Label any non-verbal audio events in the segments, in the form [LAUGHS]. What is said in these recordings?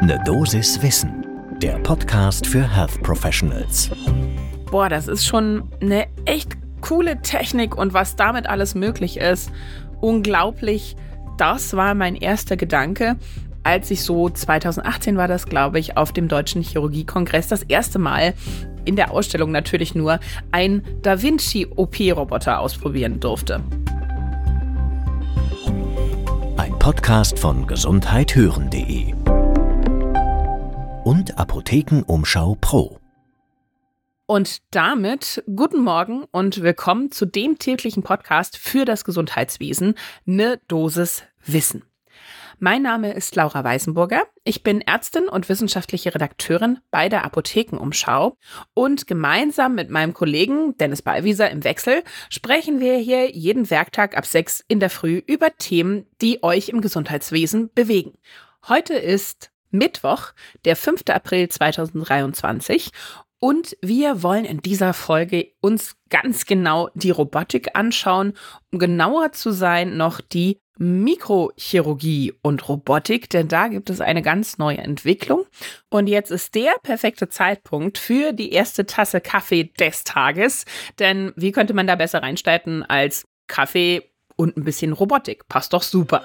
Ne Dosis Wissen, der Podcast für Health Professionals. Boah, das ist schon eine echt coole Technik und was damit alles möglich ist. Unglaublich. Das war mein erster Gedanke, als ich so 2018 war das, glaube ich, auf dem Deutschen Chirurgiekongress das erste Mal in der Ausstellung natürlich nur ein Da Vinci OP-Roboter ausprobieren durfte. Ein Podcast von gesundheithören.de und Apothekenumschau Pro. Und damit guten Morgen und willkommen zu dem täglichen Podcast für das Gesundheitswesen, ne Dosis Wissen. Mein Name ist Laura Weißenburger. Ich bin Ärztin und wissenschaftliche Redakteurin bei der Apothekenumschau. Und gemeinsam mit meinem Kollegen Dennis Ballwieser im Wechsel sprechen wir hier jeden Werktag ab sechs in der Früh über Themen, die euch im Gesundheitswesen bewegen. Heute ist Mittwoch, der 5. April 2023 und wir wollen in dieser Folge uns ganz genau die Robotik anschauen, um genauer zu sein, noch die Mikrochirurgie und Robotik, denn da gibt es eine ganz neue Entwicklung. Und jetzt ist der perfekte Zeitpunkt für die erste Tasse Kaffee des Tages, denn wie könnte man da besser reinstarten als Kaffee und ein bisschen Robotik? Passt doch super.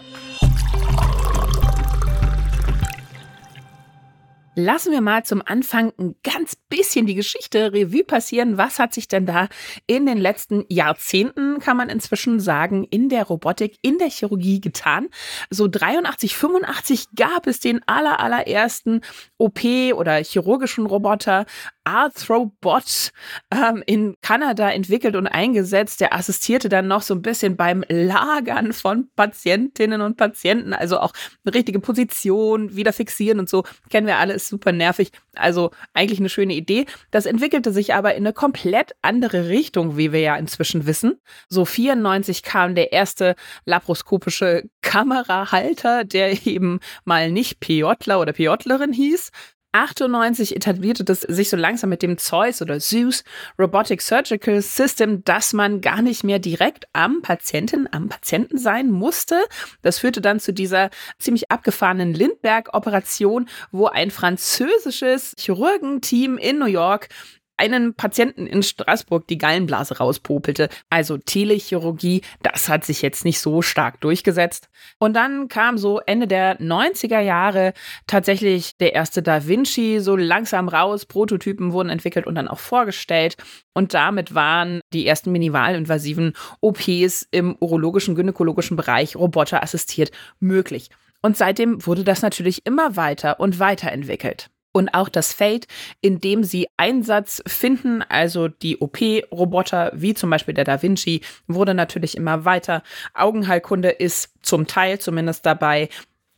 Lassen wir mal zum Anfang ein ganz bisschen die Geschichte Revue passieren. Was hat sich denn da in den letzten Jahrzehnten, kann man inzwischen sagen, in der Robotik, in der Chirurgie getan? So 83, 85 gab es den aller, allerersten OP oder chirurgischen Roboter. Arthrobot ähm, in Kanada entwickelt und eingesetzt. Der assistierte dann noch so ein bisschen beim Lagern von Patientinnen und Patienten, also auch eine richtige Position, wieder fixieren und so. Kennen wir alle, ist super nervig. Also eigentlich eine schöne Idee. Das entwickelte sich aber in eine komplett andere Richtung, wie wir ja inzwischen wissen. So 94 kam der erste laparoskopische Kamerahalter, der [LAUGHS] eben mal nicht PJler oder PJlerin hieß, 98 etablierte das sich so langsam mit dem Zeus oder Zeus Robotic Surgical System, dass man gar nicht mehr direkt am Patienten, am Patienten sein musste. Das führte dann zu dieser ziemlich abgefahrenen Lindbergh-Operation, wo ein französisches Chirurgenteam in New York einen Patienten in Straßburg die Gallenblase rauspopelte. Also Telechirurgie, das hat sich jetzt nicht so stark durchgesetzt. Und dann kam so Ende der 90er Jahre tatsächlich der erste Da Vinci so langsam raus. Prototypen wurden entwickelt und dann auch vorgestellt. Und damit waren die ersten minimalinvasiven OPs im urologischen, gynäkologischen Bereich roboterassistiert möglich. Und seitdem wurde das natürlich immer weiter und weiterentwickelt und auch das Feld, in dem sie Einsatz finden, also die OP-Roboter, wie zum Beispiel der Da Vinci, wurde natürlich immer weiter. Augenheilkunde ist zum Teil zumindest dabei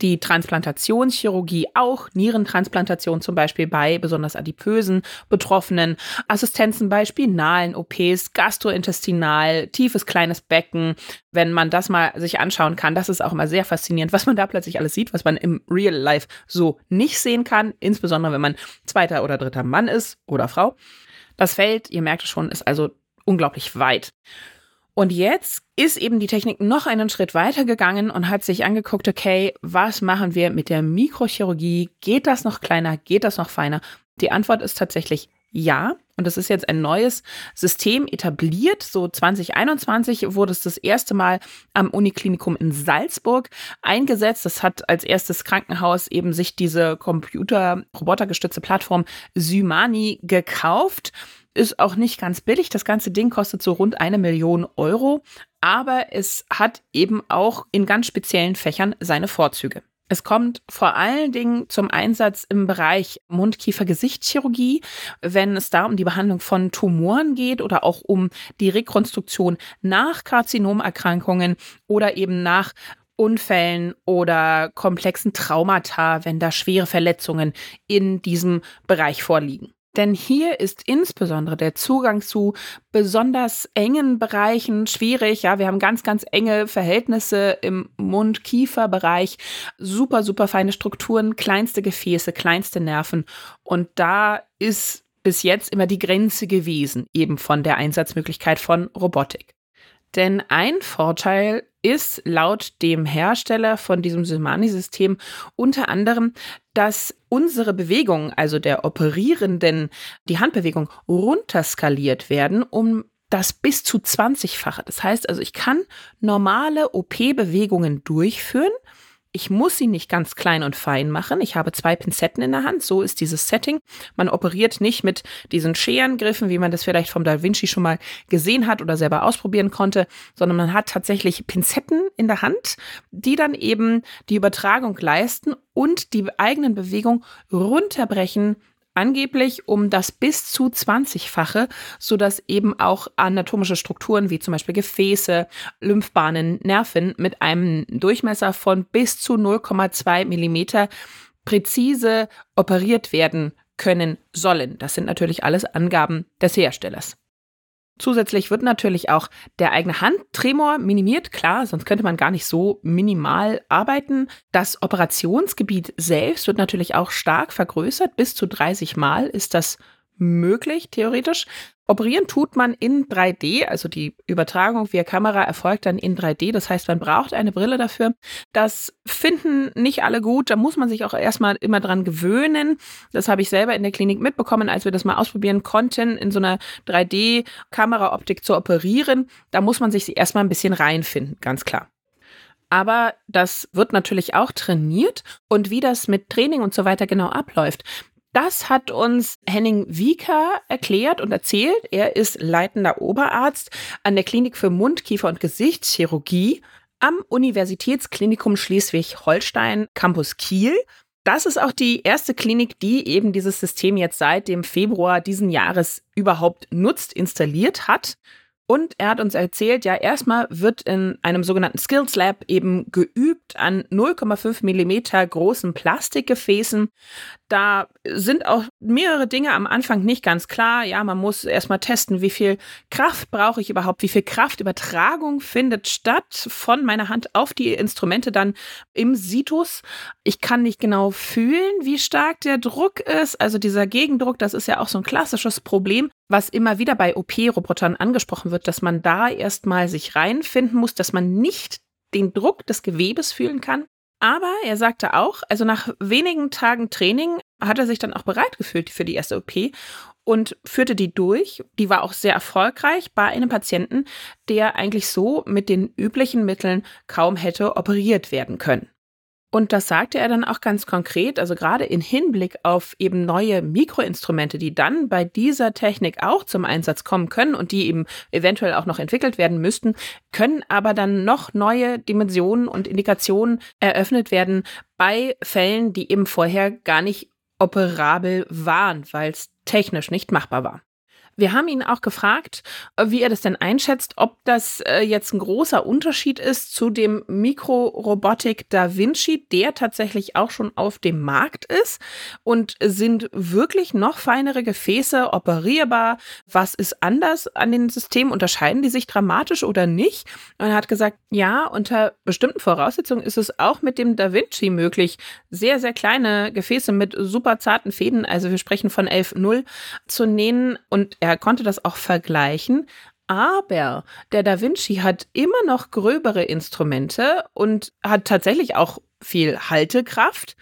die Transplantationschirurgie auch, Nierentransplantation zum Beispiel bei besonders adipösen Betroffenen, Assistenzen bei spinalen OPs, gastrointestinal, tiefes kleines Becken. Wenn man das mal sich anschauen kann, das ist auch immer sehr faszinierend, was man da plötzlich alles sieht, was man im Real Life so nicht sehen kann, insbesondere wenn man zweiter oder dritter Mann ist oder Frau. Das Feld, ihr merkt es schon, ist also unglaublich weit. Und jetzt ist eben die Technik noch einen Schritt weiter gegangen und hat sich angeguckt, okay, was machen wir mit der Mikrochirurgie? Geht das noch kleiner? Geht das noch feiner? Die Antwort ist tatsächlich ja. Und es ist jetzt ein neues System etabliert. So 2021 wurde es das erste Mal am Uniklinikum in Salzburg eingesetzt. Das hat als erstes Krankenhaus eben sich diese Computer-robotergestützte Plattform Symani gekauft ist auch nicht ganz billig. Das ganze Ding kostet so rund eine Million Euro, aber es hat eben auch in ganz speziellen Fächern seine Vorzüge. Es kommt vor allen Dingen zum Einsatz im Bereich Mund-Kiefer-Gesichtschirurgie, wenn es da um die Behandlung von Tumoren geht oder auch um die Rekonstruktion nach Karzinomerkrankungen oder eben nach Unfällen oder komplexen Traumata, wenn da schwere Verletzungen in diesem Bereich vorliegen. Denn hier ist insbesondere der Zugang zu besonders engen Bereichen schwierig. Ja, wir haben ganz, ganz enge Verhältnisse im Mund-Kiefer-Bereich, super, super feine Strukturen, kleinste Gefäße, kleinste Nerven. Und da ist bis jetzt immer die Grenze gewesen, eben von der Einsatzmöglichkeit von Robotik. Denn ein Vorteil ist laut dem Hersteller von diesem Symani-System unter anderem, dass unsere Bewegungen, also der Operierenden, die Handbewegung runterskaliert werden, um das bis zu 20-fache. Das heißt also, ich kann normale OP-Bewegungen durchführen, ich muss sie nicht ganz klein und fein machen. Ich habe zwei Pinzetten in der Hand. So ist dieses Setting. Man operiert nicht mit diesen Scherengriffen, wie man das vielleicht vom Da Vinci schon mal gesehen hat oder selber ausprobieren konnte, sondern man hat tatsächlich Pinzetten in der Hand, die dann eben die Übertragung leisten und die eigenen Bewegungen runterbrechen angeblich um das bis zu 20-fache, sodass eben auch anatomische Strukturen wie zum Beispiel Gefäße, Lymphbahnen, Nerven mit einem Durchmesser von bis zu 0,2 Millimeter präzise operiert werden können sollen. Das sind natürlich alles Angaben des Herstellers. Zusätzlich wird natürlich auch der eigene Handtremor minimiert, klar, sonst könnte man gar nicht so minimal arbeiten. Das Operationsgebiet selbst wird natürlich auch stark vergrößert, bis zu 30 Mal ist das möglich, theoretisch. Operieren tut man in 3D, also die Übertragung via Kamera erfolgt dann in 3D. Das heißt, man braucht eine Brille dafür. Das finden nicht alle gut. Da muss man sich auch erstmal immer dran gewöhnen. Das habe ich selber in der Klinik mitbekommen, als wir das mal ausprobieren konnten, in so einer 3D-Kameraoptik zu operieren. Da muss man sich erstmal ein bisschen reinfinden, ganz klar. Aber das wird natürlich auch trainiert und wie das mit Training und so weiter genau abläuft, das hat uns Henning Wieker erklärt und erzählt. Er ist leitender Oberarzt an der Klinik für Mund-, Kiefer- und Gesichtschirurgie am Universitätsklinikum Schleswig-Holstein Campus Kiel. Das ist auch die erste Klinik, die eben dieses System jetzt seit dem Februar diesen Jahres überhaupt nutzt, installiert hat. Und er hat uns erzählt, ja, erstmal wird in einem sogenannten Skills Lab eben geübt an 0,5 Millimeter großen Plastikgefäßen. Da sind auch mehrere Dinge am Anfang nicht ganz klar. Ja, man muss erstmal testen, wie viel Kraft brauche ich überhaupt, wie viel Kraftübertragung findet statt von meiner Hand auf die Instrumente dann im Situs. Ich kann nicht genau fühlen, wie stark der Druck ist. Also dieser Gegendruck, das ist ja auch so ein klassisches Problem was immer wieder bei OP-Robotern angesprochen wird, dass man da erstmal sich reinfinden muss, dass man nicht den Druck des Gewebes fühlen kann. Aber er sagte auch, also nach wenigen Tagen Training hat er sich dann auch bereit gefühlt für die erste OP und führte die durch. Die war auch sehr erfolgreich bei einem Patienten, der eigentlich so mit den üblichen Mitteln kaum hätte operiert werden können. Und das sagte er dann auch ganz konkret, also gerade in Hinblick auf eben neue Mikroinstrumente, die dann bei dieser Technik auch zum Einsatz kommen können und die eben eventuell auch noch entwickelt werden müssten, können aber dann noch neue Dimensionen und Indikationen eröffnet werden bei Fällen, die eben vorher gar nicht operabel waren, weil es technisch nicht machbar war. Wir haben ihn auch gefragt, äh, wie er das denn einschätzt, ob das äh, jetzt ein großer Unterschied ist zu dem Mikrorobotik Da Vinci, der tatsächlich auch schon auf dem Markt ist und sind wirklich noch feinere Gefäße operierbar. Was ist anders an den Systemen? Unterscheiden die sich dramatisch oder nicht? Und er hat gesagt, ja, unter bestimmten Voraussetzungen ist es auch mit dem Da Vinci möglich, sehr, sehr kleine Gefäße mit super zarten Fäden, also wir sprechen von 11.0, zu nähen und er konnte das auch vergleichen. Aber der Da Vinci hat immer noch gröbere Instrumente und hat tatsächlich auch viel Haltekraft.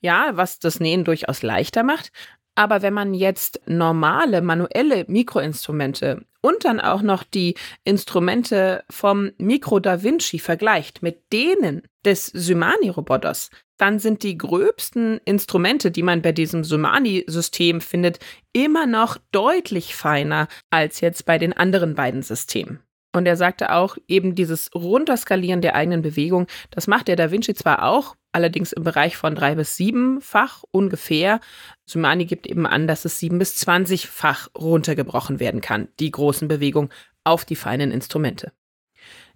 Ja, was das Nähen durchaus leichter macht. Aber wenn man jetzt normale manuelle Mikroinstrumente und dann auch noch die Instrumente vom Micro Da Vinci vergleicht mit denen des Symani-Roboters, dann sind die gröbsten Instrumente, die man bei diesem Sumani-System findet, immer noch deutlich feiner als jetzt bei den anderen beiden Systemen. Und er sagte auch, eben dieses Runterskalieren der eigenen Bewegung, das macht der Da Vinci zwar auch, allerdings im Bereich von drei bis siebenfach ungefähr. Sumani gibt eben an, dass es sieben bis zwanzigfach runtergebrochen werden kann, die großen Bewegungen auf die feinen Instrumente.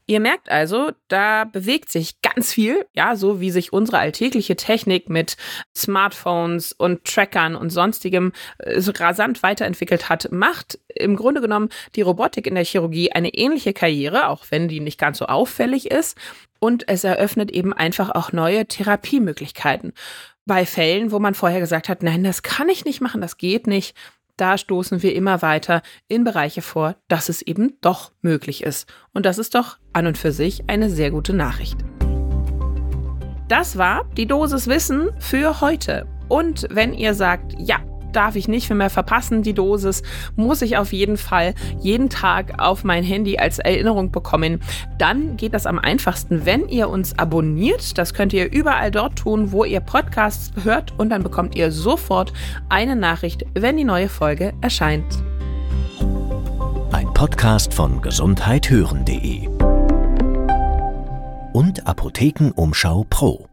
Ihr merkt also, da bewegt sich ganz viel, ja, so wie sich unsere alltägliche Technik mit Smartphones und Trackern und sonstigem äh, rasant weiterentwickelt hat, macht im Grunde genommen die Robotik in der Chirurgie eine ähnliche Karriere, auch wenn die nicht ganz so auffällig ist. Und es eröffnet eben einfach auch neue Therapiemöglichkeiten. Bei Fällen, wo man vorher gesagt hat, nein, das kann ich nicht machen, das geht nicht, da stoßen wir immer weiter in Bereiche vor, dass es eben doch möglich ist. Und das ist doch an und für sich eine sehr gute Nachricht. Das war die Dosis Wissen für heute. Und wenn ihr sagt, ja, darf ich nicht mehr verpassen, die Dosis muss ich auf jeden Fall jeden Tag auf mein Handy als Erinnerung bekommen. Dann geht das am einfachsten, wenn ihr uns abonniert. Das könnt ihr überall dort tun, wo ihr Podcasts hört und dann bekommt ihr sofort eine Nachricht, wenn die neue Folge erscheint. Ein Podcast von gesundheithören.de und Apothekenumschau Pro.